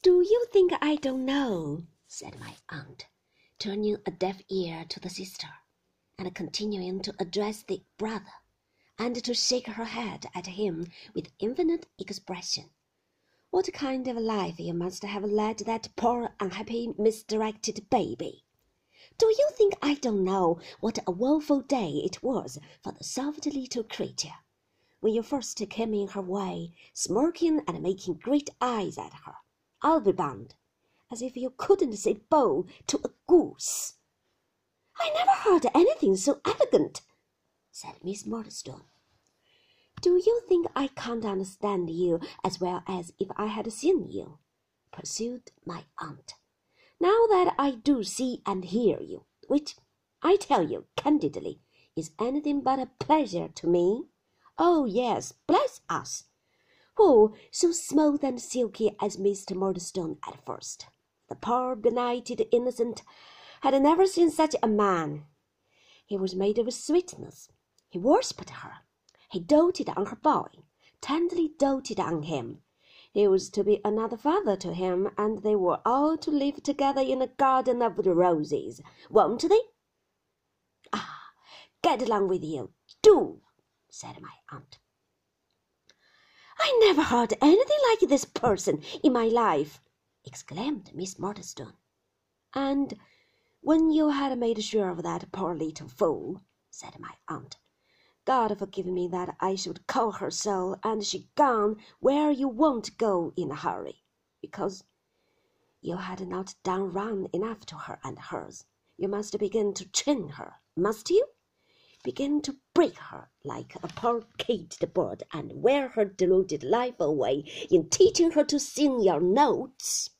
Do you think I don't know? said my aunt, turning a deaf ear to the sister, and continuing to address the brother, and to shake her head at him with infinite expression. What kind of life you must have led that poor, unhappy, misdirected baby! Do you think I don't know what a woeful day it was for the soft little creature, when you first came in her way, smirking and making great eyes at her? I'll be bound, as if you couldn't say bo to a goose. I never heard anything so elegant, said Miss Murdstone. Do you think I can't understand you as well as if I had seen you? pursued my aunt. Now that I do see and hear you, which, I tell you candidly, is anything but a pleasure to me. Oh, yes, bless us! Who so smooth and silky as Mr. Murdstone at first? The poor benighted innocent had never seen such a man. He was made of sweetness. He worshipped her. He doted on her boy, tenderly doted on him. He was to be another father to him, and they were all to live together in a garden of roses, won't they? Ah, get along with you, do, said my aunt. I never heard anything like this person in my life, exclaimed Miss Murdstone. And when you had made sure of that poor little fool, said my aunt, God forgive me that I should call her so, and she gone where you won't go in a hurry, because you had not done wrong enough to her and hers. You must begin to train her, must you? Begin to break her like a poor caged bird and wear her deluded life away in teaching her to sing your notes.